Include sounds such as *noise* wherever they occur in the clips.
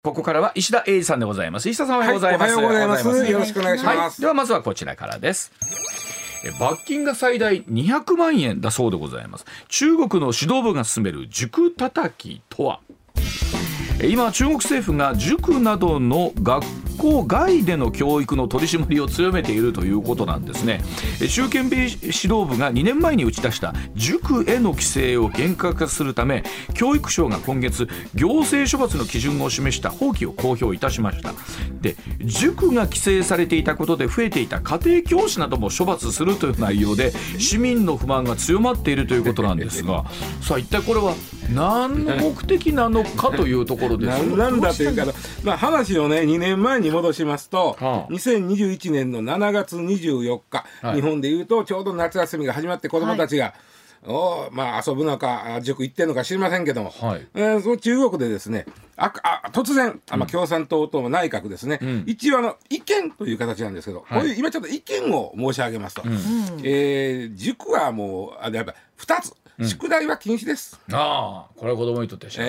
ここからは石田英二さんでございます。石田さんおはようございます。はいおはようございますおはよろしくお願いしますはい、ではまずはこちらからです。え罰金が最大200万円だそうでございます。中国の指導部が進める塾叩きとは？え今中国政府が塾などの学校外での教育の取り締まりを強めているということなんですね。え習近平指導部が2年前に打ち出した塾への規制を厳格化するため教育省が今月行政処罰の基準を示した法規を公表いたしました。で塾が規制されていたことで増えていた家庭教師なども処罰するという内容で市民の不満が強まっているということなんですが *laughs* さあ一体これは何の目的なのかというところです。*laughs* なんだというか、まあ、話をね2年前に戻しますと、はあ。2021年の7月24日、はい。日本でいうとちょうど夏休みが始まって子どもたちが、おまあ、遊ぶのかあ塾行ってんのか知りませんけども、はい。えーその中国でですねああ突然あ、まあ、共産党と内閣ですね、ん。一応あの意見という形なんですけど、はい。こういう今ちょっと意見を申し上げますと、えー塾はもうあやっぱ2つ、宿題は禁止です。ああこれは子供にとっては幸せ、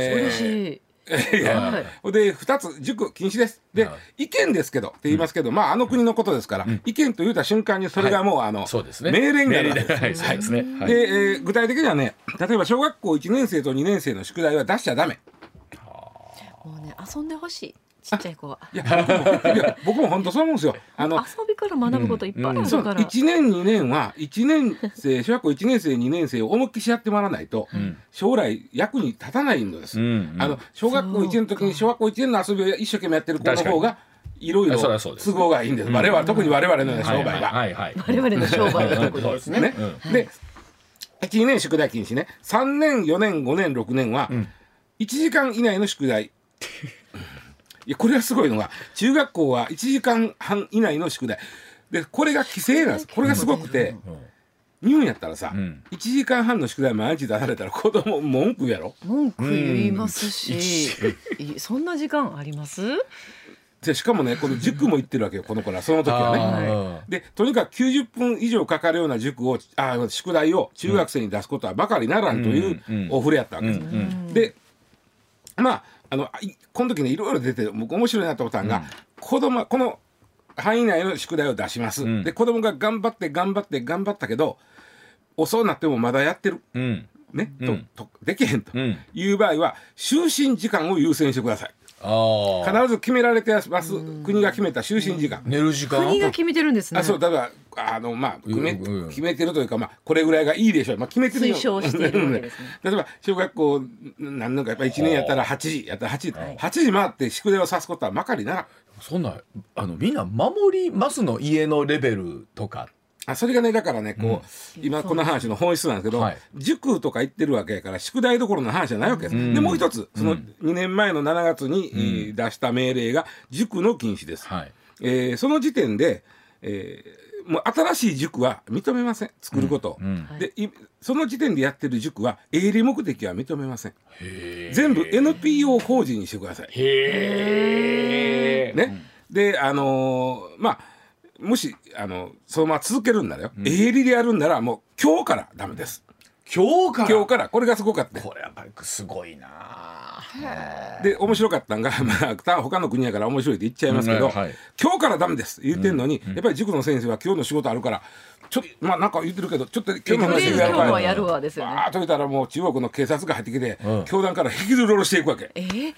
えーで2つ塾禁止です。で、は意見ですけどって言いますけど、まああの国のことですから、意見と言った瞬間にそれがもう、あのそうですね。命令になるですね。はいで、えー具体的にはね例えば小学校1年生と2年生の宿題は出しちゃダメ。もうね遊んでほしい。ちっちゃい子は。いや僕もいや僕も本当そう思うんですよ。あの遊びから学ぶこといっぱいあそうるから。1年2年は1年生小学校1年生2年生を思いっきりやってもらわないと、ん。将来役に立たないのです、うん。うん。あの小学校1年の時に小学校1年の遊びを一生懸命やってる子の方がいろいろ都合がいいんです。我々特に我々の商売は。はい。はい *laughs* 我々の商売は特に。ですね。ね。で1年宿題禁止ね。3年4年5年6年は1時間以内の宿題いやこれはすごいのが中学校は1時間半以内の宿題。でこれが規制なんです。これがすごくて日本やったらさ、ん。1時間半の宿題毎日出されたら子供文句やろ？文句言いますし、いそんな時間あります？でしかもねこの塾も行ってるわけよこの子ら。その時はね。あでとにかく90分以上かかるような塾をあ宿題を中学生に出すことはばかりならんといううんうんお触れやったわけです。ーうん。でまああのいこの時ねいろいろ出て僕面白いなと思ったのが、子供はこの範囲内の宿題を出します、ん。で子供が頑張って頑張って頑張ったけど遅くなってもまだやってる、うん。ねうん。ととできへんとうん。いう場合は就寝時間を優先してください必ず決められてます。国が決めた就寝時間、寝る時間。国が決めてるんですね。あそうだからあのまあ決め,、決めてるというかまあこれぐらいがいいでしょう、まあ、決めてるよ推奨しているわけですね。*laughs* 例えば小学校何年かやっぱり1年やったら8時やったら8時、8時回って宿題をさすことはまかりならそんなあのみんな守りますの？家のレベルとかあそれがねだからねこう、今この話の本質なんですけど、はい。塾とか行ってるわけやから宿題どころの話じゃないわけです、ん。でもう一つその2年前の7月に、えー出した命令が塾の禁止です、はい。えーその時点で、えーもう新しい塾は認めません。作ることを、うん。でいその時点でやってる塾は営利目的は認めません。へ全部 NPO 法人にしてください。えね、であのーまあもしあのそのまま続けるんならよ、営利でやるんならもう今日からダメです。今日から？今日から。これがすごかったこれやっぱりすごいな。で面白かったんが、*laughs* まあ、た他の国やから面白いって言っちゃいますけど、うんはい今日からダメです。言ってんのに、やっぱり塾の先生は今日の仕事あるからちょっとまあなんか言ってるけどちょっと今日のとりあえずやるから今日はやるわですよね。わーっと言ったらもう中国の警察が入ってきて、うん。教団から引きずり下ろしていくわけ、えー、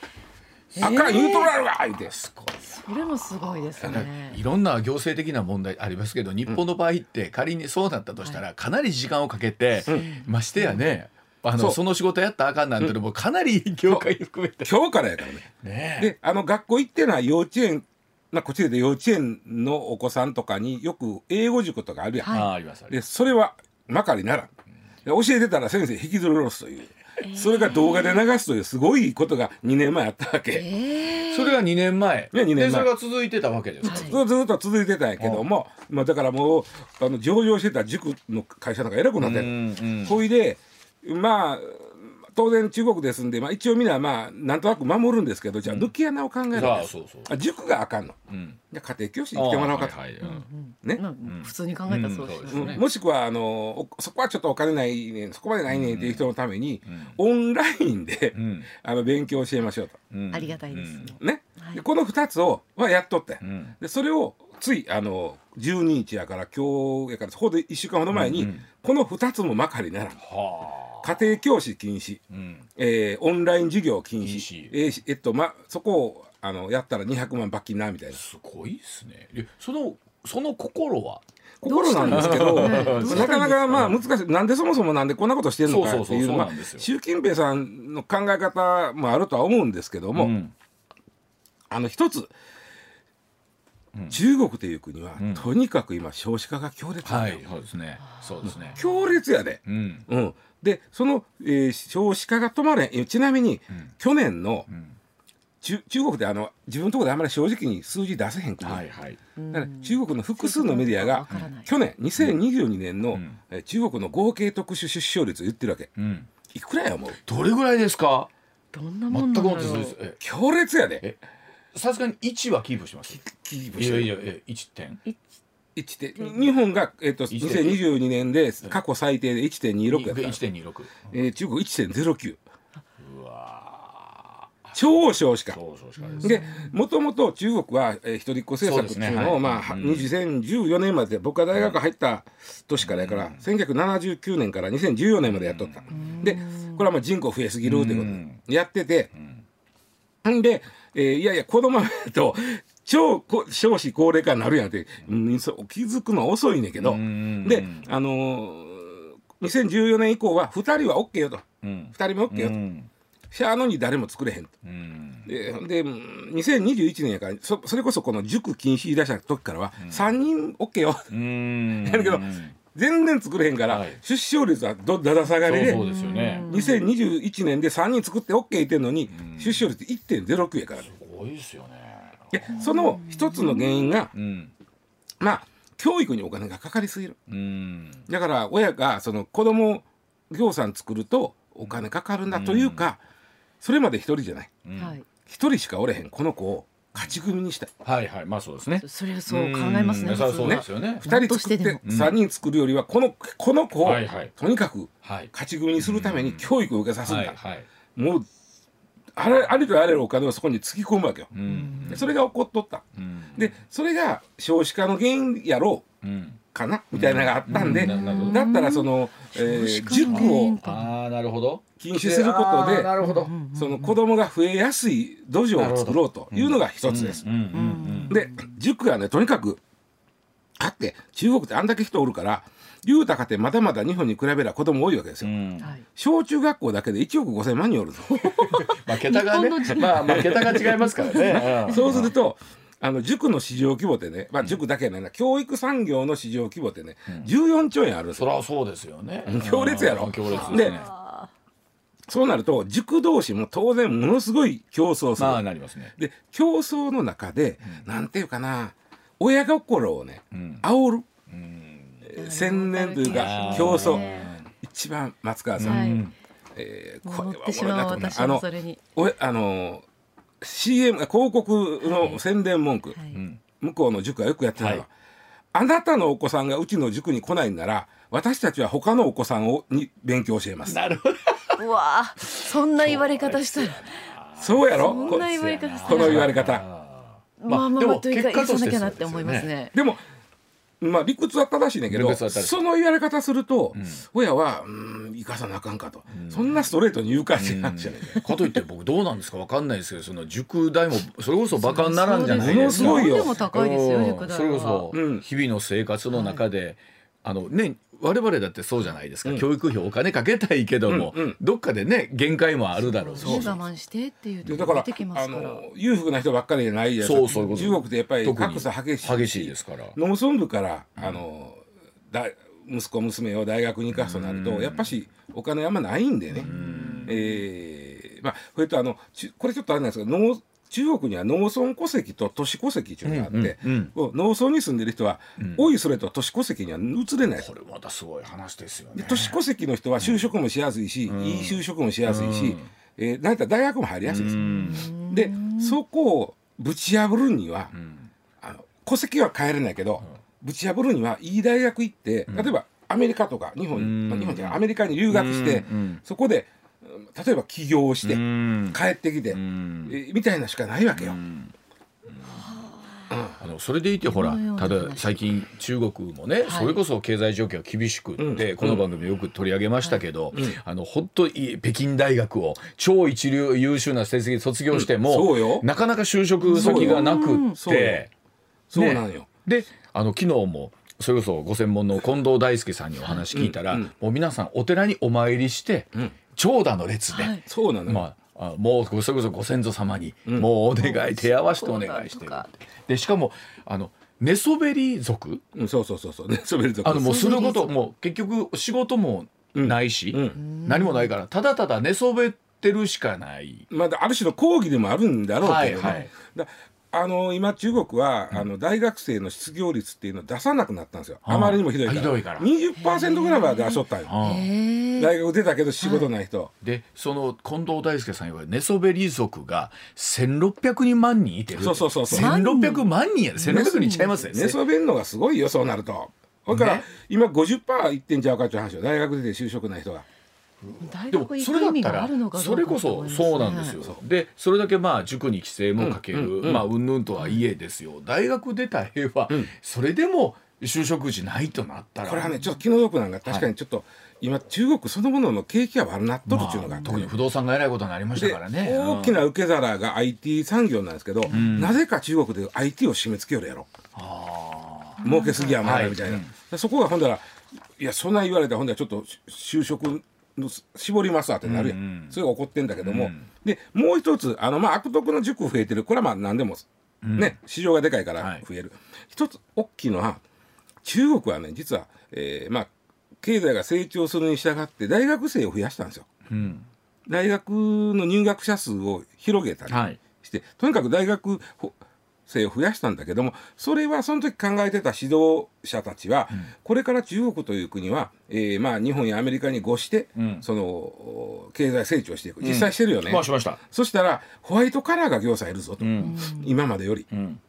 あかん言うとられるわ言うて。すごいそれもすごいですね。いろんな行政的な問題ありますけど日本の場合って仮にそうなったとしたらかなり時間をかけて、ましてやねあのその仕事やったらあかんなんてのもかなり業界含めて。今日からやからね。ねであの学校行ってない幼稚園まあこっちで幼稚園のお子さんとかによく英語塾とかあるやん、はい。でそれはまかりならん。で教えてたら先生引きずり下ろすという、*laughs* それが動画で流すというすごいことが2年前あったわけ、それが2年前。いや二年前。でそれが続いてたわけですか、はいずずっと続いてたんやけども、まあ、だからもうあの上場してた塾の会社なんか偉くなってる、うんうん。ほいでまあ当然中国ですんで、まあ、一応みんなまあなんとなく守るんですけどじゃあ抜き穴を考える。んです、ああそうそうあ塾があかんの。うん。じゃあ家庭教師に来てもらおうかと、はいはいうん。ね、まあ普通に考えたらそうですうんよね。うん。もしくはあのおそこはちょっとお金ないねそこまでないねっていう人のために、オンラインで、うん。あの勉強教えましょうと。うん。ありがたいですね。ね。はい。でこの2つをはやっとって、ん。でそれをついあの12日やから今日やからほど1週間ほど前に、うんうん。この2つもまかりならん。は家庭教師禁止、あうん。えーオンライン授業禁止。禁止えーしえっとまそこをあのやったら200万罰金なみたいな。すごいですね。えそのその心は？心なんですけど、なかなかまあ難しい。なんでそもそもなんでこんなことしてるのかっていう習近平さんの考え方もあるとは思うんですけども、ん。あの一つ、中国という国は、ん。とにかく今少子化が強烈はいそうですね。そうですね。強烈やで、うん。うん、でその、えー少子化が止まれちなみに、去年の、中中国であの自分のところであんまり正直に数字出せへん国、はいはい。だから中国の複数のメディアが去年2022年の、ん。えー中国の合計特殊出生率を言ってるわけ。うん。いくらや思う？どれぐらいですか？どんなもんな強烈やで。えさすがに1はキープします。キープしてる。いやいやえ1点1点日本が、えっと1点2022年で過去最低で1.26やった、1.26えー中国1.09うわ超少子化。です。でもともと中国は、えー、一人っ子政策っていうのを、ねはいまあ、うん。2014年まで僕が大学入った年からやから、1979年から2014年までやっとった、でこれはまあ人口増えすぎるってこと。でやってて、ん。で、えーいやいやこのままやと超こ少子高齢化になるやんって、うん、気づくのは遅いねんけど、んであのー2014年以降は2人は OK よと。うん。2人も OK よと、うん。しゃあのに誰も作れへんと。うん。でで2021年やからそそれこそこの塾禁止出した時からは3人 OK よ、うん。*laughs* やるけど全然作れへんから、はい。出生率はどだだ下がりでそうそうですよね。2021年で3人作って OK 言ってんのに、出生率1.09やからね。すごいですよねでその一つの原因がうん。まあ教育にお金がかかりすぎる。うん。だから親がその子供業産作るとお金かかるんだというか、それまで一人じゃない。はい。一人しかおれへんこの子を勝ち組にしたい。はいはい。まあそうですね。それはそう考えますね。うん。そうですよね。2人作って3人作るよりはこのこの子をとにかくはい。勝ち組にするために教育を受けさすんだ、はいはい。もうあれありとあらゆるお金をそこにつぎ込むわけよ、うん。でそれが起こっとった。うん。でそれが少子化の原因やろううん。かなみたいなのがあったんで、うん。ななるほど。だったらその、えー塾をああなるほど。禁止することでなるほど。その子供が増えやすい土壌を作ろうというのが一つです。うん。うん。で塾がねとにかくだって中国ってあんだけ人おるから言うたかてまだまだ日本に比べれば子供多いわけですよ。小中学校だけで1億5千万人おるぞ。*laughs* まあ桁がねまあまあ桁が違いますからね。*laughs* うん。そうするとあの塾の市場規模ってね、まあ、塾だけやないな。教育産業の市場規模ってね、14兆円あるんですよ。そりゃそうですよね。強烈やろ。うん強烈。ですでねそうなると塾同士も当然ものすごい競争する。まあなりますね。で競争の中で、なんていうかな親心をね、ん。煽る、うんえー洗練というか競争。ね。一番松川さん、はい。うん。えーこれは乗ってしまうおもろいなと思あのもそれに。おえあの CM 広告の宣伝文句、はい。うん。向こうの塾はよくやってたのは、はい。あなたのお子さんがうちの塾に来ないんなら私たちは他のお子さんをに勉強教えます。なるほど。うわあ、そんな言われ方したら。そう。やろ？そんな言われ方したら。この言われ方。まあまあまあというか言なきゃなって思いますね。でもまあ理屈は正しいねんけどその言われ方すると、親はうん生かさなあかんかと、そんなストレートに言うかって話じゃない、かといって僕どうなんですかわかんないですけどその塾代もそれこそバカにならんじゃないものですかすごいよ。それこそうん。日々の生活の中で、あのね我々だってそうじゃないですか、教育費お金かけたいけども、うんうん。どっかでね限界もあるだろうし。ね我慢してっていう。でだからとこ出てきまあすから。の裕福な人ばっかりじゃないじゃないそうそう。いうこと中国ってやっぱり格差激しい。激しいですから。農村部からあのだ息子娘を大学に行かすとなるとやっぱしお金あんまないんでね、えーまあそれとあのちこれちょっとあれなんですけど農中国には農村戸籍と都市戸籍っていうのがあって、うんうん農村に住んでる人は、多いそれと都市戸籍には移れない。これまたすごい話ですよね。で都市戸籍の人は就職もしやすいし、いい就職もしやすいし、えー、なんやったら大学も入りやすいです、うん。でそこをぶち破るには、あの戸籍は変えれないけど、ぶち破るにはいい大学行って、例えばアメリカとか日本、うん。まあ日本じゃアメリカに留学して、うん。そこでうん例えば起業して、うん。帰ってきて、みたいなしかないわけよ。あのそれでいてほらた話だ最近中国もね、それこそ経済状況が厳しくって、この番組でよく取り上げましたけど、あの本当に北京大学を超一流優秀な成績で卒業しても、なかなか就職先がなくそうよ。って。そうなんよ。であの昨日もそれこそご専門の近藤大輔さんにお話聞いたら、もう皆さんお寺にお参りして、長蛇の列で、はい。そうなのよ。まあ、あもうそれこそご先祖様に、もうお願い手合わせてお願いしてるでしかもあの寝そべり族？うん、そうそうそうそう。ね、そべるとあのもうすることもう結局仕事もないし、うん。何もないからただただ寝そべってるしかない。まあ、ある種の講義でもあるんだろうけどね、はいはい。だあの今中国は、あの大学生の失業率っていうのを出さなくなったんですよ、あまりにもひどいから。ひどいから。20%ぐらいは出しとったんよ。大学出たけど仕事ない人、でその近藤大輔さん言われる寝そべり族が1600人万人いてるそうそうそうそう。1600万人やで。1600人ちゃいますよ寝そべんのがすごいよそうなると。だから、ね。今50%いってんちゃうかっていう話よ。大学出て就職ない人が大でも学行く意味それだったらがあるのかどそうれこそそうなんですよ。でそれだけまあ塾に規制もかける、まあうんぬんとはいえですよ。大学出た絵は、それでも就職時ないとなったら。これはねちょっと気の毒なんが確かにちょっと、今中国そのものの景気が悪なっとるっていうのがあって、特に不動産がえらいことになりましたでからね。大きな受け皿が IT 産業なんですけど、なぜか中国で IT を締め付けよるやろ。儲けすぎやまいみたいな、そこがほんだらいやそんな言われたらほんだらちょっと就職の絞りますわってなるやん、うんうん。それが起こってんだけども、うん。でもう一つあのまあ悪徳の塾増えてる。これはまあ何でも、ね市場がでかいからはい。増える、一つ大きいのは中国はね実は、えーまあ経済が成長するに従って大学生を増やしたんですよ。うん。大学の入学者数を広げたりはい。して、とにかく大学生を増やしたんだけどもそれはその時考えてた指導者たちは、これから中国という国は、えーまあ、日本やアメリカに越して、うん。そのお経済成長していく。実際してるよね、まあしました。そしたらホワイトカラーが業者いるぞと、うん。今までより。うん。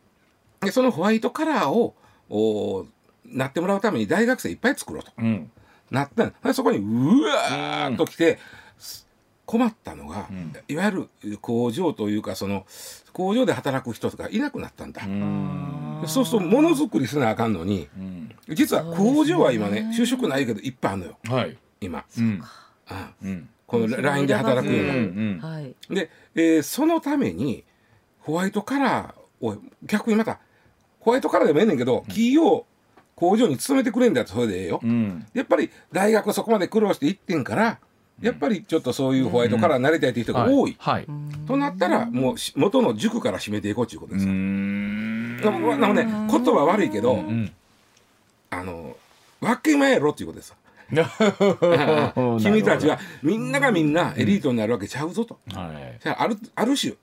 でそのホワイトカラーをおなってもらうために大学生いっぱい作ろうと。うん。なった。そこにうわーっと来て、困ったのが、いわゆる工場というかその工場で働く人とかいなくなったんだ、うん。そうするとものづくりせなあかんのにうん。実は工場は今ね就職ないけどいっぱいあるのよ。はい。今、うん。あうん。この LINE で働くような、うんうん。はい。で、えーそのためにホワイトカラーを逆にまたホワイトカラーでもええねんけど、企業工場に勤めてくれんだったらそれでええよ、うん。やっぱり大学そこまで苦労して行ってんからやっぱりちょっとそういうホワイトカラーになりたいという人が多い、はい。となったらもうし元の塾から締めていこうということうですよ。んななので言葉悪いけど、うんあの分け前やろっていうことです *laughs* よ。君たちはみんながみんなエリートになるわけちゃうぞと。はい。じゃああるある種、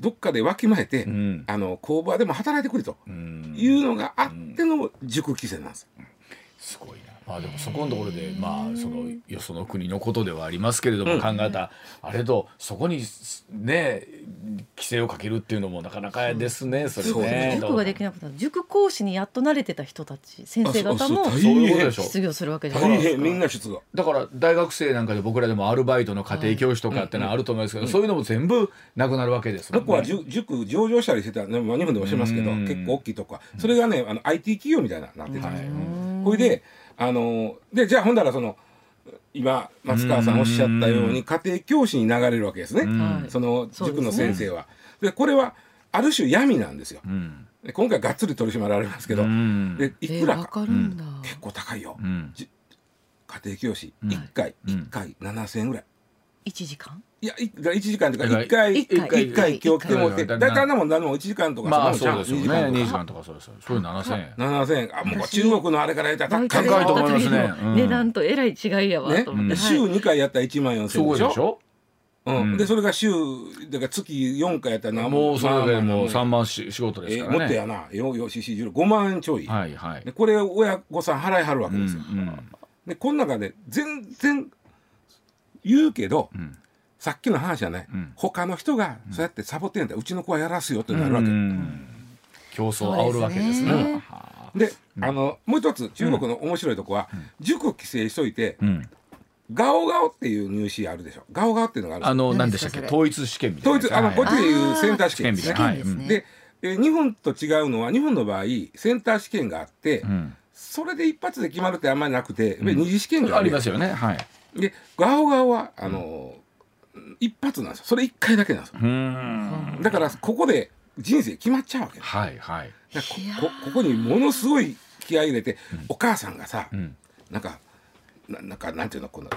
どっかでわきまえて、んあの工場でも働いてくれとうんいうのがあっての塾規制なんです。すごいな。まあでもそこのところでまあそのよその国のことではありますけれども、考えたあれとそこにね規制をかけるっていうのもなかなかですね。それね。塾ができなかった塾講師にやっと慣れてた人たち先生方もあそうそういうことでしょ。失業するわけじゃないですかみんな出動。だから大学生なんかで僕らでもアルバイトの家庭教師とかってのはあると思いますけど、そういうのも全部なくなるわけですもんそこは塾塾上場したりしてた、ねまあ、日本でもしてますけどうん結構大きいとこはそれがねあの IT 企業みたいななってたんですよ。うんほいであのでじゃあほんだらその今松川さんおっしゃったように家庭教師に流れるわけですね、はい。その塾の先生は。でこれはある種闇なんですよ。今回がっつり取り締まられますけど、うん。でいえくらか。わかるんだ。結構高いよ、うん。家庭教師うん1回、うん。1回7000円ぐらい。一時間？いやい1時間というかはい1回。一回一回。今日来てもらって大体あんなもん何も1時間とかまあそうですよね。2 2時時間間とかそうですよ。そういう7000円。7000円。あもう中国のあれからやったら高い高いと思いますね。うん。値段とえらい違いやわね。と思って、週2回やったら1万4000円でしょ。うん。でそれが週だから月4回やったらなもうそれでもうまあ3万し仕事ですえーからね。もっとやな。よよししじろ5万円ちょい、はいはい。で。これ親御さん払いはるわけうんですよ、うん。でこの中で全然言うけど、ん。さっきの話じゃない、ん。他の人がそうやってサボってんだ。うちの子はやらすよってなるわけ、うん。競争を煽るわけですね。ね。はで、あのもう一つ中国の面白いとこは、塾規制しといて、あうん。ガオガオっていう入試あるでしょ。ガオガオっていうのがあるあの何何でしたっけ？統一試験みたいな。統一あのはい。こっちでいうセンター試験ですねですね。で、えー日本と違うのは日本の場合センター試験があって、うん。それで一発で決まるってあんまりなくて、二次試験があるやん。ありますよね。はい。でガオガオはあのー一発なんですよ。それ一回だけなんですよ。うん。だからここで人生決まっちゃうわけ。はいはい。らここここにものすごい気合い入れて、お母さんがさ、ん。なんかななんかなんていうのこの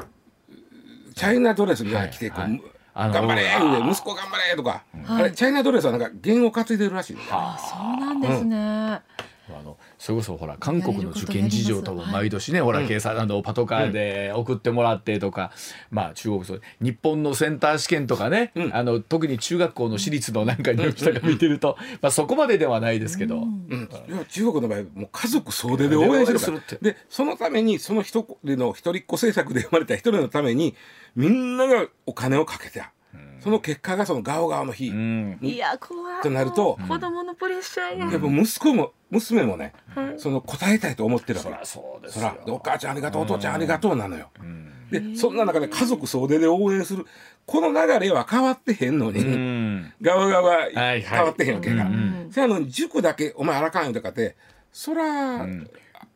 チャイナドレスみたいなの着て、はいはい。こうあの頑張れ息子頑張れとか、はい。あれチャイナドレスはなんか弦を担いでるらしいあそうなんですね。あのそれこそほら韓国の受験事情とも毎年ねほら警察あのパトカーで送ってもらってとか、まあ中国そう日本のセンター試験とかね、うん。あの特に中学校の私立のなんか入試とか見てると、*laughs* まあそこまでではないですけど、中国の場合もう家族総出で応援してるから。応援するってでそのためにその一人の一人っ子政策で生まれた一人のためにみんながお金をかけてその結果がそのガオガオの日、うん。いや怖い。となると子供のプレッシャーや。やっぱ息子も娘もね、その答えたいと思ってるわけそうですお母ちゃんありがとうお父ちゃんありがとうなのよ、うん。でそんな中で家族総出で応援する。この流れは変わってへんのに、うん。ガオガオははい変わってへんわけが、うんせやのに塾だけお前あらかんよとかってそら、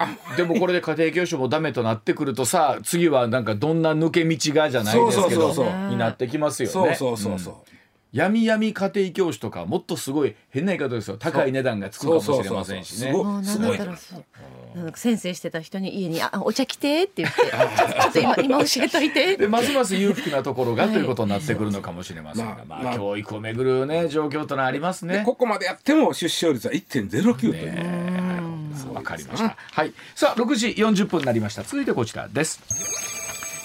*laughs* でもこれで家庭教師もダメとなってくるとさ次はなんかどんな抜け道がじゃないですけどそうそうそうそう。になってきますよね。そうそうそうそう、闇闇家庭教師とかもっとすごい変な言い方ですよ。高い値段がつくかもしれませんしね。そうそうそうそう。すごい。先生してた人に家にあお茶来てって言って *laughs* ちょっと今今教えといて。でますます裕福なところがということになってくるのかもしれませんが、まあ教育をめぐるね状況というのはありますね。でここまでやっても出生率は1.09という、わかりました。はい。さあ、6時40分になりました。続いてこちらです。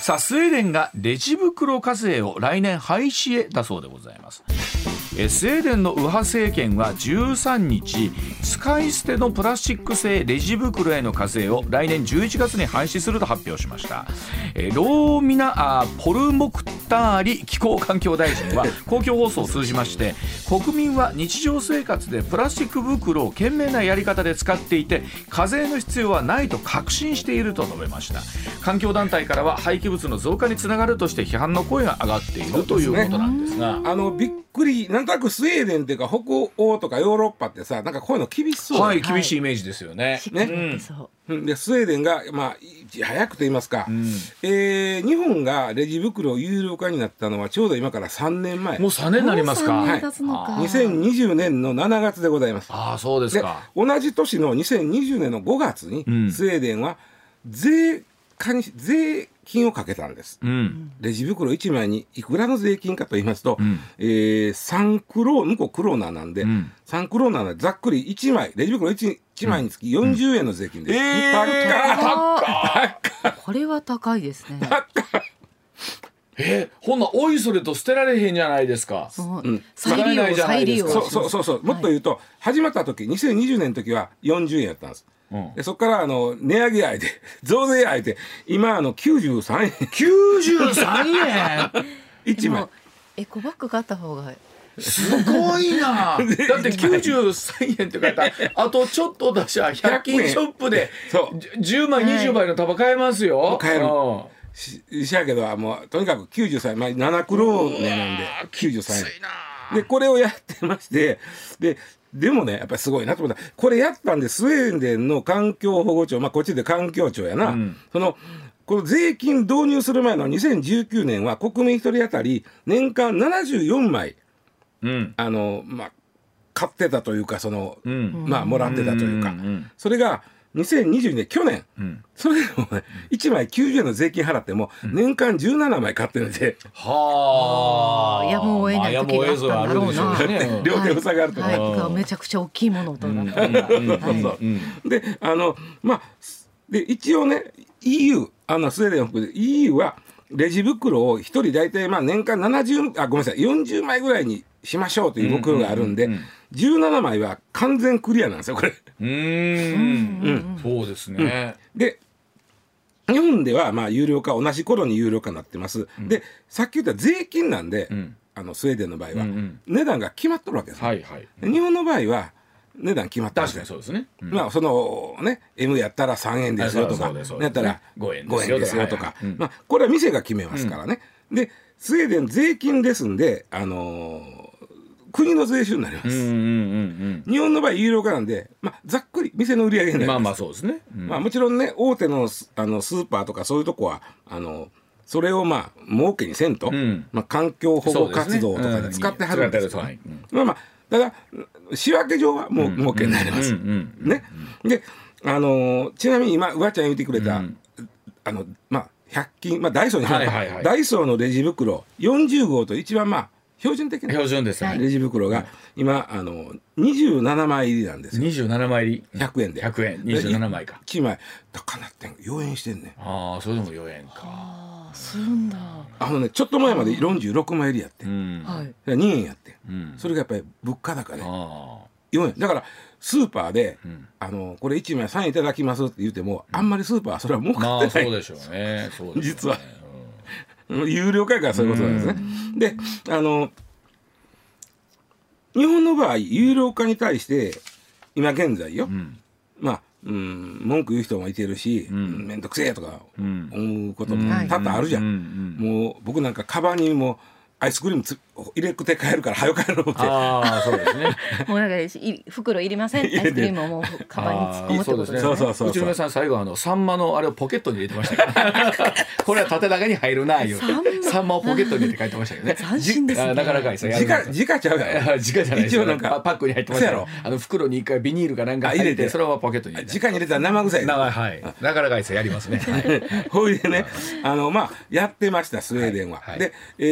さあ、スウェーデンがレジ袋課税を来年廃止へだそうでございます。えスウェーデンの右派政権は13日使い捨てのプラスチック製レジ袋への課税を来年11月に廃止すると発表しました。えローミナあポルモクターリ気候環境大臣は *laughs* 公共放送を通じまして国民は日常生活でプラスチック袋を賢明なやり方で使っていて課税の必要はないと確信していると述べました。環境団体からは廃棄物の増加につながるとして批判の声が上がっているということなんですが。あのびっくりなんとなくスウェーデンっていうか北欧とかヨーロッパってさなんかこういうの厳しそうはい、厳しいイメージですよね。しっかりやってそう。うんでスウェーデンが、まあ、いち早くと言いますか、えー日本がレジ袋有料化になったのはちょうど今から3年前もう3年になりますか。はい三年経つのか2020年の7月でございます。ああ、そうですでか。同じ年の2020年の5月に、んスウェーデンは税関に税金をかけたんです。うん。レジ袋1枚にいくらの税金かと言いますと、んえー、3クロー向こうクローナーなんで、ん3クローナーなんでざっくり1枚レジ袋 1, 1枚につき40円の税金です。えー高っあこれは高いですね。えー、ほんなおいそれと捨てられへんじゃないですか。もううん再利用ないじゃないですか再利用。そうそうそうそう、もっと言うと、始まった時2020年の時は40円やったんです。うん。でそこからあの値上げあえて増税あえて今あの93円。93円？*laughs* 1枚。もエコバッグ買った方が。すごいな。*laughs* だって93円って書いた。ら *laughs* あとちょっと出しゃ100均ショップでそう。じゅ10枚20倍の束買えますよ。買える。うん。ししやけどもうとにかく93円、まあ、7クローネなんで。93円。でこれをやってましてででもねやっぱりすごいなと思った。これやったんでスウェーデンの環境保護庁まあこっちで環境庁やな、ん。そのこの税金導入する前の2019年は国民一人当たり年間74枚うん。あのまあ買ってたというかその、うん。まあもらってたというか、それが2020年去年、ん。それでもね1枚90円の税金払っても年間17枚買ってるんで、はあ。やむを得ない時があったんだろうなまあやむを得ずはあるでしょうね。*laughs* 両手塞がるとか、はい、がめちゃくちゃ大きいものとなっであのまあで一応ね EU あのスウェーデンを含めて EU はレジ袋を一人大体まあ年間70あごめんなさい40枚ぐらいにしましょうという目標があるんで、うんうんうん。17枚は完全クリアなんですよこれ。うーん。そうですね、で日本ではまあ有料化同じ頃に有料化になってます、でさっき言った税金なんで、ん。あのスウェーデンの場合は、うんうん。値段が決まっとるわけですよ、はいはい。で日本の場合は値段決まってま確すかにそうですね、うん。まあそのね M やったら3円ですよとかあそうですそうです。やったら5円5円ですよとか。はいはいうん。まあこれは店が決めますからね、でスウェーデン税金ですんであのー国の税収になります、うんうんうん日本の場合有料化なんで、まあ、ざっくり店の売り上げにうなんります。まあまあそうですね、うん。まあ、もちろんね大手のスあのスーパーとかそういうとこはあのそれをまあ儲けにせんと、ん。まあ、環境保護活動とかで使ってはるんですまあまあただ仕分け上はもう儲けになります、うんうんうんね。であのーちなみに今うわちゃん言ってくれた、あのまあ100均、まあ、ダイソーに、はいはいはい。ダイソーのレジ袋40号と一番まあ標準的な標準ですね。レジ袋が今あの27枚入りなんですよ。27枚入り。100円で。100円。27枚か。1枚。高なってん4円してんねん。ああそれでも4円か。あーするんだ。あのねちょっと前まで46枚入りやって、うん。はい。2円やって、ん。それがやっぱり物価高であ4円。だからスーパーで、あのこれ1枚3円いただきますって言っても、あんまりスーパーはそれは儲あまあかってない、そうでしょうね。そうでしょうね。実は有料化やからそういうことなんですね。であの日本の場合有料化に対して今現在よ、まあうん文句言う人もいてるし面倒、くせえとか思うことも多々あるじゃん。もう僕なんかカバンにもアイスクリームつ入れくて帰るから早く帰ろうって。ああそうですね。*laughs* もうなんかい袋いりません？アイスクリームをもうカバンに突っ込むってことですねそうそうそうう。ちの皆さん最後あのサンマのあれをポケットに入れてましたから。*laughs* これは縦長に入るな言うてサンマをポケットに入れて帰ってましたけどね。*laughs* 斬新ですね。あなかなかですよや時るの。間時間ちゃうやろ。直じゃないです。よ一応なんか。パパックに入ってましたあの袋に一回ビニールかなんか入れて。てそれはポケットに入れて時間に入れたら生臭い。なはい。なかなかですよやりますね。はい。ほいでね、あのまあやってましたスウェーデンは。で、え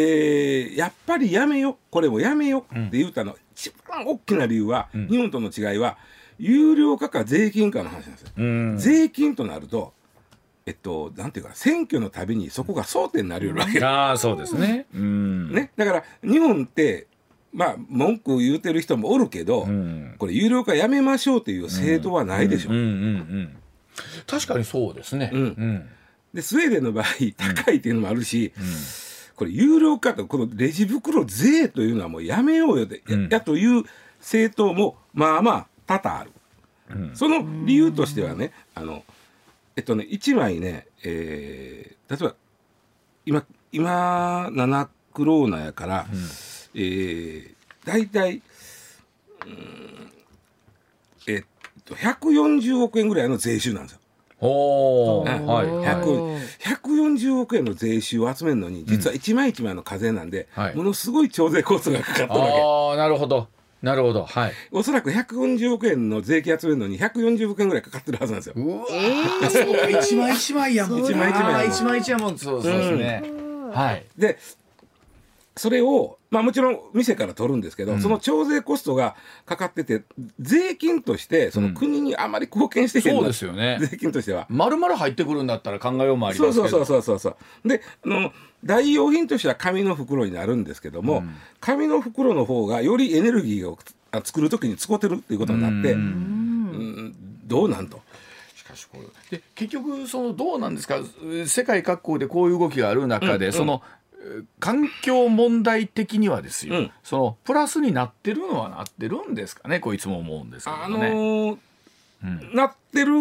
ーやっぱりやめよこれもやめよって言ったの、一番大きな理由は、日本との違いは有料化か税金かの話なんですよ。うん。税金となるとえっとなんていうか選挙のたびにそこが争点になりよるわけ、ああそうですね。うん。ね、だから日本ってまあ文句言うてる人もおるけど、ん。これ有料化やめましょうという制度はないでしょ。うんうんうん確かにそうですね。うん。うん。でスウェーデンの場合高いっていうのもあるし、これ有料化とこのレジ袋税というのはもうやめようよで、やうん。やという政党もまあまあ多々ある、その理由としてはねあのえっとね1枚ね、えー例えば今今7クローナやから、えー、大体うんえっと140億円ぐらいの税収なんですよ。はいおーはい。100 140億円の税収を集めるのに実は一枚一枚の課税なんで、はい。ものすごい徴税コストがかかってるわけ。ああなるほどなるほど。はい。おそらく140億円の税金集めるのに140億円ぐらいかかってるはずなんですよ。うわー。そうか。一枚一枚やもん。一枚一枚やもん。一枚一枚もんそうそうですねはいでそれをまあもちろん店から取るんですけど、その徴税コストがかかってて税金としてその国にあまり貢献してへんの、そうですよね。税金としては。丸々入ってくるんだったら考えようもありそうますけど。そうそうそうそうそうであの代用品としては紙の袋になるんですけども、紙の袋の方がよりエネルギーをあ作る時に使ってるっていうことになって、うん。どうなんと。しかしこれ。で結局そのどうなんですか？え世界各国でこういう動きがある中で、そのえ環境問題的にはですよ、うん。そのプラスになってるのはなってるんですかねこういつも思うんですけどあの。ーうん。なってる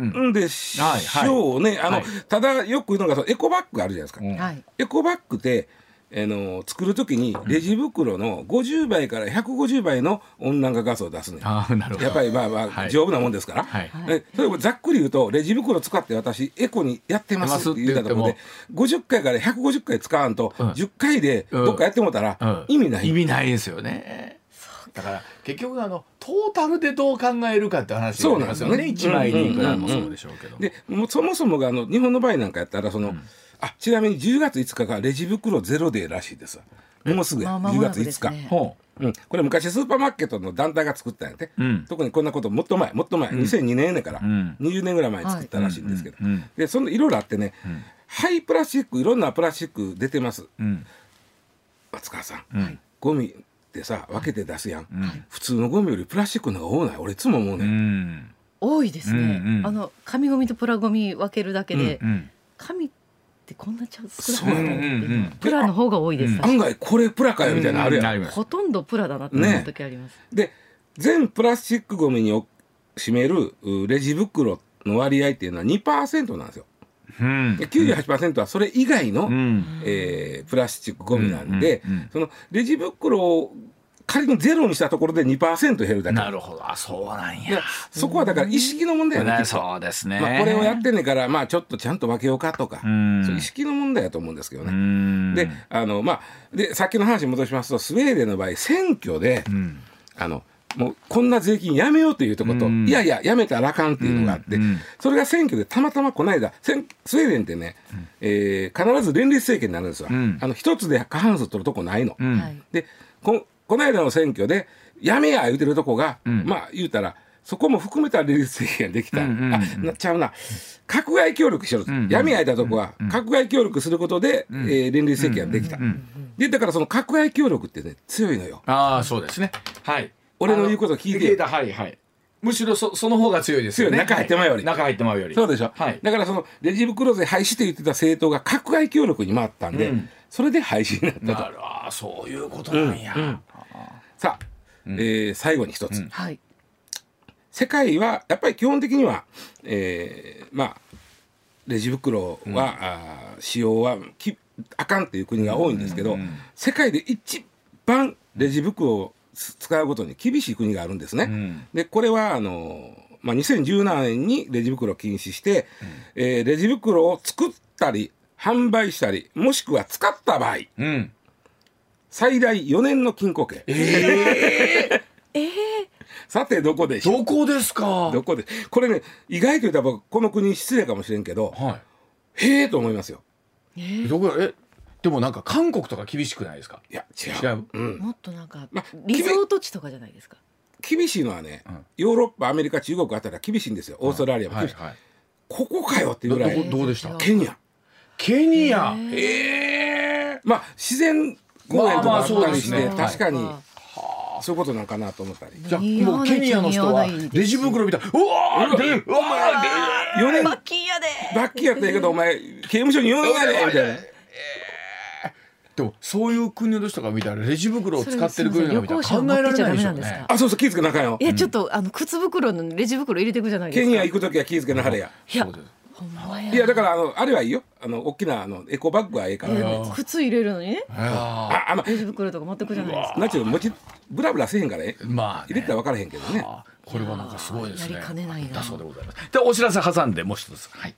んでしょうね。あの、はい。ただよく言うのがそのエコバッグあるじゃないですか。エコバッグってあの作る時にレジ袋の50倍から150倍の温暖化ガスを出すね。あーなるほどやっぱりまあまあ、はい丈夫なもんですから。はいえそれをざっくり言うとレジ袋使って私エコにやってますって言ったところで50回から150回使わんと、うん10回でどっかやってもうたらうん意味ない。意味ないですよね。だから結局あのトータルでどう考えるかって話になりますよね。そうなんですよね一枚にいくらもそうでしょうけど。でもうそもそもがあの日本の場合なんかやったらその、あちなみに10月5日がレジ袋ゼロデーらしいですもうすぐや、10まあ間もな月5日、ほう。ん、これ昔スーパーマーケットの団体が作ったんやて、うん。特にこんなこともっと前もっと前、2002年やから、ん。20年ぐらい前に作ったらしいんですけど、うん。うん。でそのいろいろあってね、廃プラスチックいろんなプラスチック出てます。うん。松川さん、うん。ゴミってさ分けて出すやん、ん。普通のゴミよりプラスチックの方が多ない？俺いつも思ううね、ん、ん。多いですね、うんうん。あの紙ゴミとプラゴミ分けるだけで、うん。紙ってこんなちゃ少そうなのなかったのってうんうプラの方が多いです、うん。案外これプラかよみたいなのあるやん、ほとんどプラだなって思う時あります、で全プラスチックゴミにお占めるうレジ袋の割合っていうのは2%なんですよ。うん。で98%はそれ以外の、うん。えープラスチックゴミなんで、うんうんうん。そのレジ袋を仮にゼロにしたところで2%減るだけ。なるほど。あそうなんでやそこはだから意識の問題やねそうですね。まあ、これをやってんねんからまあちょっとちゃんと分けようかとか、うん。そういう意識の問題やと思うんですけどうね。ん。であのまあでさっきの話に戻しますとスウェーデンの場合選挙で、うん。あのもうこんな税金やめようというとこと、うん。いやいややめたらあかんっていうのがあって、うん。うん。それが選挙でたまたまこの間せんスウェーデンってね、えー必ず連立政権になるんですわ、うん。あの一つで過半数取るとこないの。でここの間の選挙でやめや言うてるとこが、ん。まあ言うたらそこも含めた連立政権ができた、うんうんうんあなちゃうな。閣外協力しろ、んうん。やめやいたとこは、閣外協力することで、えー連立政権ができた、でだからその閣外協力ってね強いのよ。ああそうですね。はい。俺の言うこと聞いてはいはい。むしろそその方が強いですよね。中入ってまうより。はい。中入ってまうより。そうでしょ、はい。だからそのレジ袋税廃止って言ってた政党が閣外協力に回ったんで、うん。それで廃止になったと。なるあーそういうことなんや、うんうんさあ、えー最後に一つ、はい。世界はやっぱり基本的には、えーまあレジ袋は、あー使用はきあかんっていう国が多いんですけど、世界で一番レジ袋をつ使うことに厳しい国があるんですね。ん。でこれはあの、まあ、2017年にレジ袋を禁止して、えーレジ袋を作ったり販売したりもしくは使った場合うん最大4年の禁錮刑。ええさてどこでしょう？どこですか？どこで？これね意外と言ったらこの国失礼かもしれんけどはへえと思いますよ。いどこ？えでもなんか韓国とか厳しくないですか？いや違違う、ううん、もっとなんかまリゾート地とかじゃないですか？厳しいのはね、ん。ヨーロッパアメリカ中国あたりは厳しいんですよ。オーストラリアも厳しい、はいはい。ここかよっていうぐらどい。こどうでした？ケニア。ケニア。へええまあ自然公園とかあったりして、まあまあそうですね確かに。はそういうことなんかなと思ったり。じゃあもうケニアの人はレジ袋見たらうわーでうわーで4年バッキーやで。バッキーやったけどお前刑務所に4年やで。みたいな。でもそういう国の人が見たらレジ袋を使ってる国が見たらそれ考えられないでしょうね。かあそうそう気ぃつけなあかんよ。いやちょっとあの靴袋のレジ袋入れていくじゃないですケかニア行く時は気ぃつけなはれや。いやいやだからあのあれはいいよ。あの大きなあのエコバッグはええから、靴入れるのに？ねあああまレジ袋とか持ってくじゃないですか。なんちゅうの持ちブラブラせえへんからええーまあ、ね、入れたら分からへんけどね。あこれはなんかすごいですね。やりかねないな。だそうでございます。でお知らせ挟んでもう一つ。はい。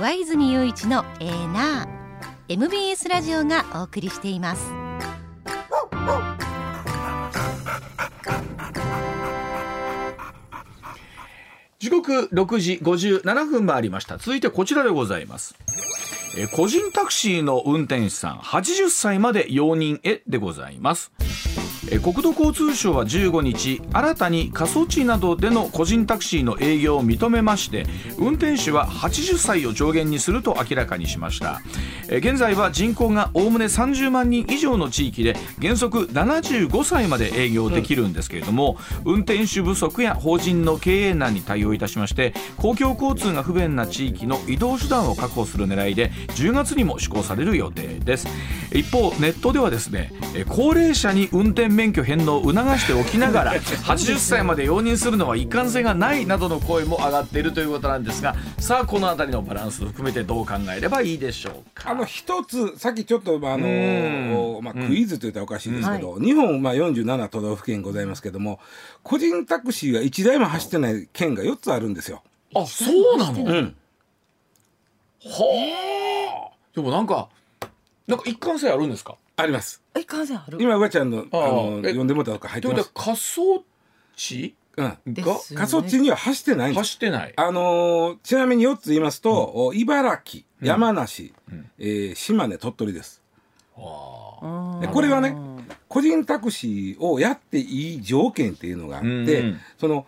上泉雄一のエーナー。MBS ラジオがお送りしています時刻6時57分回りました。続いてこちらでございます。えー個人タクシーの運転手さん80歳まで容認へでございます。国土交通省は15日新たに過疎地などでの個人タクシーの営業を認めまして運転手は80歳を上限にすると明らかにしました。現在は人口がおおむね30万人以上の地域で原則75歳まで営業できるんですけれども、運転手不足や法人の経営難に対応いたしまして公共交通が不便な地域の移動手段を確保する狙いで10月にも施行される予定です。一方ネットではですね高齢者に運転免許返納を促しておきながら80歳まで容認するのは一貫性がないなどの声も上がっているということなんですがさあこの辺りのバランス含めてどう考えればいいでしょうか？あの一つさっきちょっとまああのうん。まあ、クイズと言ったらおかしいですけど、日本まあ47都道府県ございますけども個人タクシーが1台も走ってない県が4つあるんですよ。あそうなの？うん、はあ。でもなんかなんか一貫性あるんですか？あります。え完全ある？今うわちゃんのああ。あのえ呼んでもらったとか入っとてます。いうことは仮想地？うん、ね。過疎地には走ってないんです。走ってない。あのーちなみに4つ言いますと、お茨城、山梨、えー島根、鳥取です。でこれはね個人タクシーをやっていい条件っていうのがあって、うん。その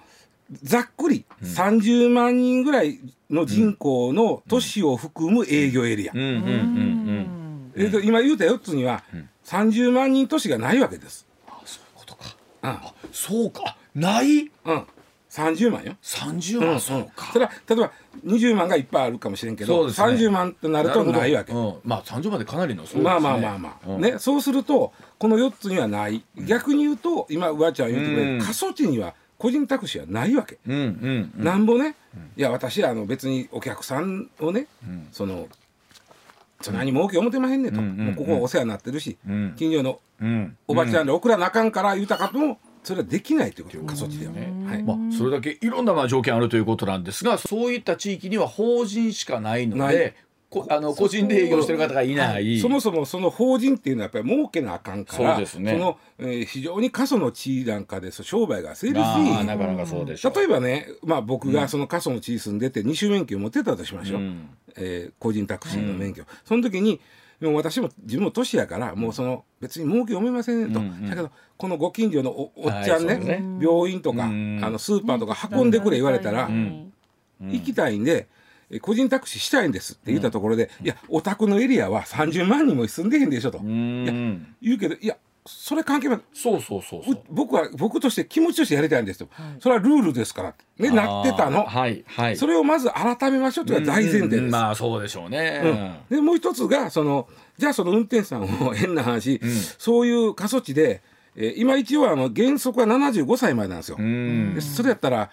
ざっくり30万人ぐらいの人口の都市を含む営業エリア、うん。うん。うん。うんえっと今言うた4つには30万人都市がないわけです。そういうことか。うん。そうか。ない？うん、30万よ。30うん。万そうか。それは例えば20万がいっぱいあるかもしれんけど、ね。30万となるとないわけ。うん、まあ30万でかなりのそうですね。まあまあまあまあ、うん。ねそうするとこの4つにはない。逆に言うと今うわちゃん言ってくれうん。る過疎地には個人タクシーはないわけ、うんうんうん。なんぼね、いや私はあの別にお客さんをね、ん。そのそんなに儲け思ってまへんねんと、うんうんうん。もうここはお世話になってるし、うん。近所のうん。おばちゃんで送らなあかんから言うたかともそれはできないということ過疎地では、はい。まあ、それだけいろんなまあ条件あるということなんですがそういった地域には法人しかないのでこあの個人で営業してる方がいない、そもそもその法人っていうのはやっぱり儲けなあかんからそうですね。の、えー非常に過疎の地なんかでそう商売が成立しあーなかなかそうでしょう。例えばね、まあ、僕がその過疎の地に住んでて二種免許を持ってたとしましょう、うん。えー個人タクシーの免許、その時にもう私も自分も年やからもうその別に儲け思いませんねと、うんうん。だけどこのご近所のおおっちゃんね,、はいそうね。病院とか、うん。あのスーパーとか運んでくれ言われたら、うん。行きたいんで、え個人タクシーしたいんですって言ったところで、いやお宅のエリアは30万人も住んでへんでしょと、うん。言うけどいやそれ関係ない。そうそうそう僕は僕として気持ちとしてやりたいんですよ、それはルールですからねなってたの。はいはい。それをまず改めましょうというのが大前提です、うんうんまあそうでしょうね、でもう一つがそのじゃあその運転手さんを変な話、そういう過疎地で、えー今一応あの原則は75歳までなんですよ、うん。でそれやったら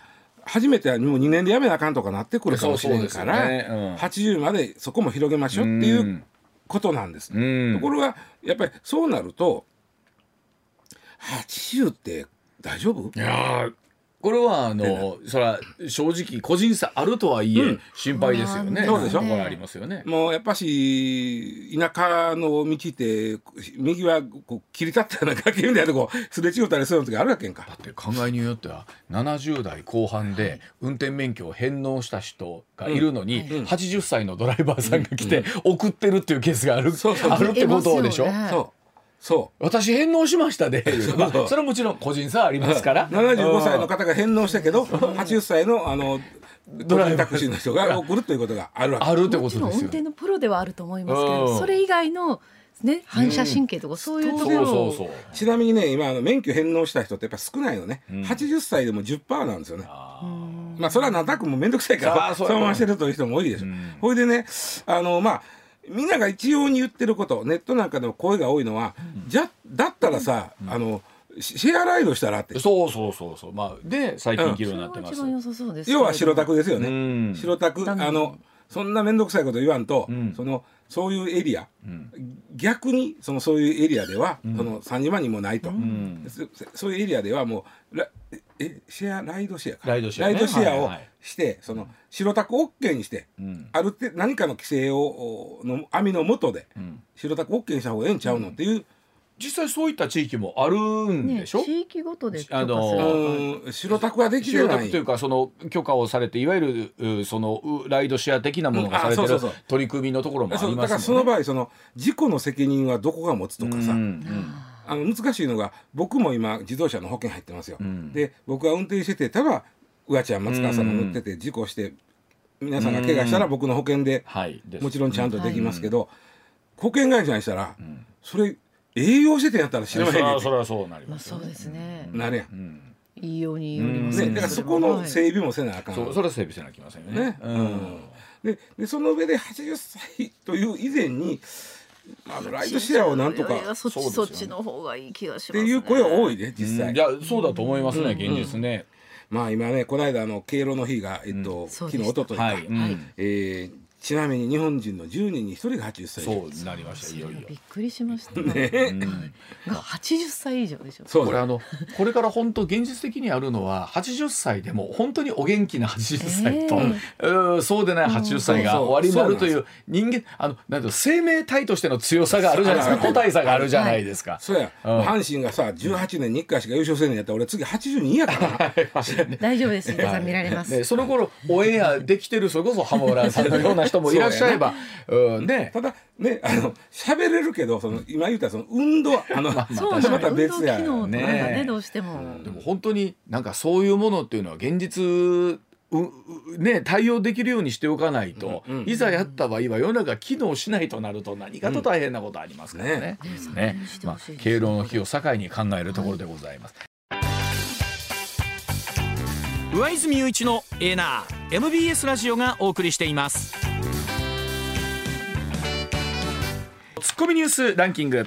初めてはもう2年で辞めなあかんとかなってくるかもしれんから、そうそうですよね。うん。80までそこも広げましょうっていううん。ことなんです、うん。ところがやっぱりそうなると80って大丈夫？いやーこれはあのそれは正直個人差あるとはいえ、うん。心配ですよね。そうでしょ。これありますよね。もうやっぱし田舎の道って右はこう切り立ったような崖みたいなとこすれ違ったりする時あるわけんか。だって考えによっては70代後半で運転免許を返納した人がいるのに、うん。80歳のドライバーさんが来て送ってるっていうケースがある,、そうそう。あるってことでしょ？いますよね。そうそ私返納しましたで、*laughs* まあ、それはもちろん個人差ありますから。う。75歳の方が返納したけど80歳のあのドライタクシーの人が送るということがあるわけ。あるってこもちろん運とですよ。ね。転のプロではあると思いますけうん。どそれ以外のね反射神経とかそういうところ。をそうそう。ちなみにね今あの免許返納した人ってやっぱ少ないのね、ん。80歳でも10%なんですよね。あまあそれはなんとなくもう面倒くさいかあらそのまましてるという人も多いでしょ。うん。ほいでねあのまあみんなが一様に言ってることネットなんかでも声が多いのは、じゃだったらさ、あのシシェアライドしたらって。ーそうそうそうそう。まあで最近議論になってます。それが一番良さそうです要は白タクですよね。うん。白タクあのそんな面倒くさいこと言わんと、うん。そのそういうエリア。うん。逆にそのそういうエリアでは、その30万人もないと、ん。そそういうエリアではもうラえシェアライドシェアか。ライドシェアね。ライドシェアをはいはいして、その白タク OK にして、うん。ある程度何かの規制をおの網の下でうん。白タク OK にした方がええんちゃうのっていう、実際そういった地域もあるんねでしょ、地域ごとで許可するあの白タクはできてな。い白タクというかその許可をされていわゆるうそのうライドシェア的なものがされてる取り組みのところもありますだからその。場合その事故の責任はどこが持つとかさ、うん。あの難しいのが僕も今自動車の保険入ってますよ、ん。で僕が運転しててただうわちゃん松川さんが乗ってて事故して皆さんが怪我したら僕の保険ではい。です。もちろんちゃんとできますけど、保険会社にしたら、それ営業しててんやったら知らないねんそれはそれはそうなりまあますよね。そうですね。なるやん、うん。いいようによりますね、だからそこの整備もせなあかん、そうそれは整備せなきゃいけませんよね。ね、うん。ででその上で80歳という以前にあのライドシェアをなんとかそっちそうですよね。そっちの方がいい気がしっますね。ていう声は多いね実際、うん。いやそうだと思いますね、現実ね。まあ今ねこの間あの敬老の日が、えっと昨日そうでした。一昨日か、はい、うん。えーちなみに日本人の10人に1人が80歳以上そうなりました。いよいよ。びっくりしましたね。が80歳以上でしょ。そうだこれあのこれから本当現実的にあるのは80歳でも本当にお元気な80歳と、うんそうでない80歳が終わりになるという人間あのなんていうの生命体としての強さがあるじゃないですか。個体差があるじゃないですか。そうや、うん。阪神がさ18年に1回しか優勝せんのやったら俺次82やから。な大丈夫です。皆さん見られます。ね、その頃オンエアできてるそれこそ浜村さんのような人もいらっしゃれば、うん、ねただねあの喋れるけどその今言ったその運動 *laughs* あのそうまた別や運動機能とかがねねどうしても。でも本当になんかそういうものっていうのは現実ううね、対応できるようにしておかないと、うんうんいざやった場合は世の中機能しないとなると何かと大変なことありますからね。うん。ね。ねしてまあ敬老の日を境に考えるところでございます。上泉雄一のエーナー MBS ラジオがお送りしていますツッコミニュースランキング。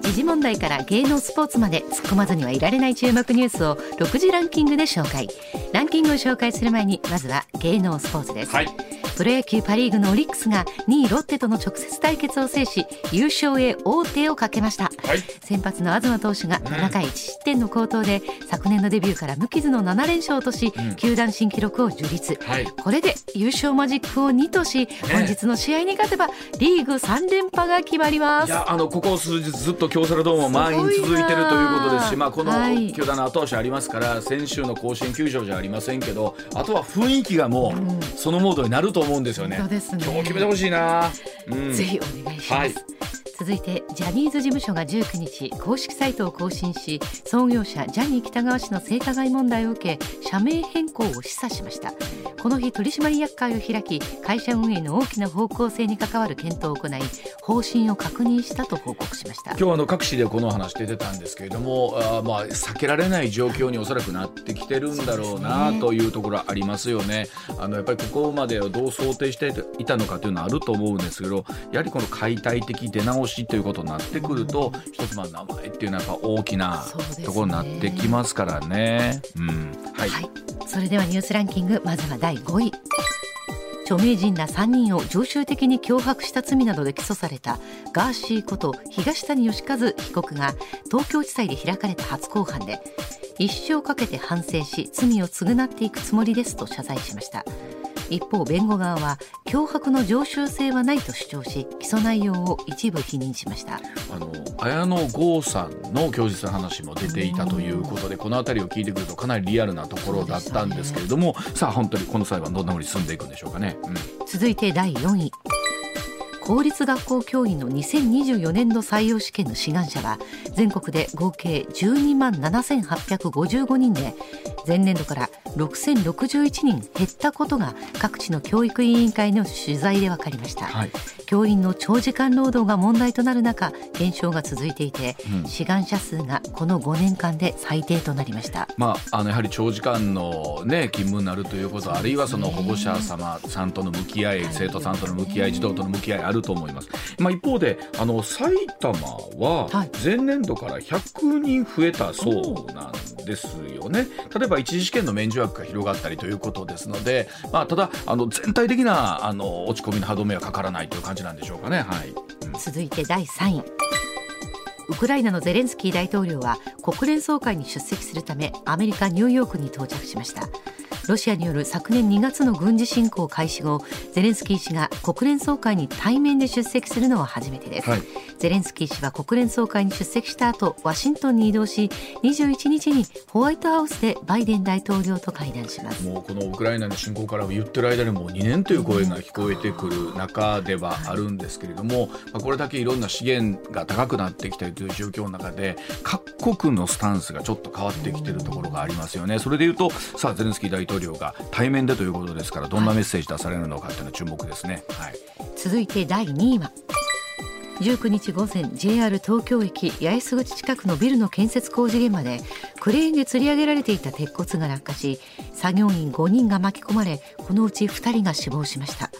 時事問題から芸能スポーツまで突っ込まずにはいられない注目ニュースを6時ランキングで紹介ランキングを紹介する前にまずは芸能スポーツです、はい。プロ野球パ・リーグのオリックスが2位ロッテとの直接対決を制し優勝へ王手をかけましたはい。先発の東投手が7回1失点の好投で、昨年のデビューから無傷の7連勝とし、球団新記録を樹立、はい。これで優勝マジックを2とし、本日の試合に勝てばリーグ3連覇が決まります。いやあのここ数日ずっと京セラドームは満員続いてるということですしまあ、このはい。球団の後押しありますから、先週の甲子園球場じゃありませんけどあとは雰囲気がもうそのモードになると思うんですよね。そうですね。今日決めてほしいな、うん、ぜひお願いします、はい続いてジャニーズ事務所が19日公式サイトを更新し創業者ジャニー喜多川氏の性加害問題を受け社名変更を示唆しました。この日取締役会を開き会社運営の大きな方向性に関わる検討を行い方針を確認したと報告しました。今日あの各紙でこの話出てたんですけれどもあーまあ避けられない状況におそらくなってきてるんだろうなというところありますよね。あのやっぱりここまでをどう想定していたのかというのはあると思うんですけどやはりこの解体的出直しということになってくると一つまあ名前っていうのはやっぱ大きなところになってきますからね。うん。はい、はい、それではニュースランキングまずは第5位。著名人ら3人を常習的に脅迫した罪などで起訴されたガーシーこと東谷義和被告が東京地裁で開かれた初公判で一生かけて反省し罪を償っていくつもりですと謝罪しました一方弁護側は脅迫の常習性はないと主張し起訴内容を一部否認しました。あの綾野剛さんの供述の話も出ていたということでこの辺りを聞いてくるとかなりリアルなところだったんですけれども、さあ本当にこの裁判どんなふうに進んでいくんでしょうかね。うん。続いて第4位公立学校教員の2024年度採用試験の志願者は全国で合計12万7855人で前年度から6061人減ったことが各地の教育委員会の取材で分かりました、はい。教員の長時間労働が問題となる中減少が続いていて、うん。志願者数がこの5年間で最低となりました。まあ、あのやはり長時間の、ね、勤務になるということあるいはその保護者様さんとの向き合い生徒さんとの向き合い児童との向き合いあると思います、まあ、一方であの埼玉ははい。前年度から100人増えたそうなんですよね。例えば一次試験の免除枠が広がったりということですので、まあ、ただあの全体的なあの落ち込みの歯止めはかからないという感じなんでしょうかね。はい。うん。続いて第3位。ウクライナのゼレンスキー大統領は国連総会に出席するためアメリカ・ニューヨークに到着しましたロシアによる昨年2月の軍事侵攻開始後ゼレンスキー氏が国連総会に対面で出席するのは初めてです、はい。ゼレンスキー氏は国連総会に出席した後ワシントンに移動し21日にホワイトハウスでバイデン大統領と会談しますもうこのウクライナの侵攻から言ってる間にもう2年という声が聞こえてくる中ではあるんですけれども、まあこれだけいろんな資源が高くなってきているという状況の中で各国のスタンスがちょっと変わってきているところがありますよね。それでいうとさあゼレンスキー大統領が対面でということですからどんなメッセージ出されるのかっていうのは注目ですね。はい続いて第2位は19日午前 JR 東京駅八重洲口近くのビルの建設工事現場でクレーンで吊り上げられていた鉄骨が落下し作業員5人が巻き込まれこのうち2人が死亡しました。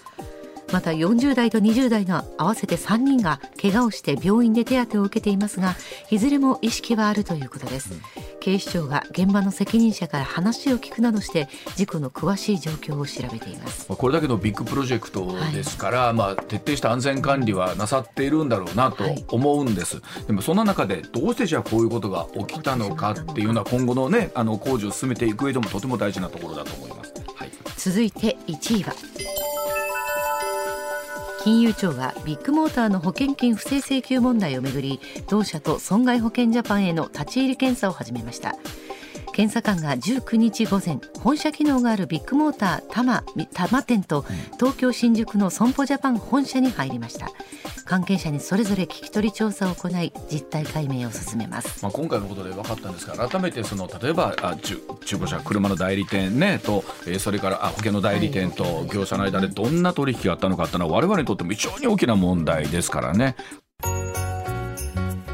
また40代と20代の合わせて3人が怪我をして病院で手当てを受けていますがいずれも意識はあるということです、警視庁が現場の責任者から話を聞くなどして事故の詳しい状況を調べています。まあこれだけのビッグプロジェクトですから、まあ、徹底した安全管理はなさっているんだろうなとはい。思うんです、でもそんな中でどうしてじゃあこういうことが起きたのかっていうのは今後のねあの工事を進めていく上でもとても大事なところだと思います。はい。続いて1位は金融庁はビッグモーターの保険金不正請求問題をめぐり同社と損害保険ジャパンへの立ち入り検査を始めました。検査官が19日午前本社機能があるビッグモーター多摩多摩店と東京新宿の損保ジャパン本社に入りました。関係者にそれぞれ聞き取り調査を行い実態解明を進めます、まあ、今回のことで分かったんですが改めてその例えばあ中中古車車の代理店、ね、と、えーそれからあ保険の代理店と業者の間でどんな取引があったのかっていうのは我々にとっても非常に大きな問題ですからね。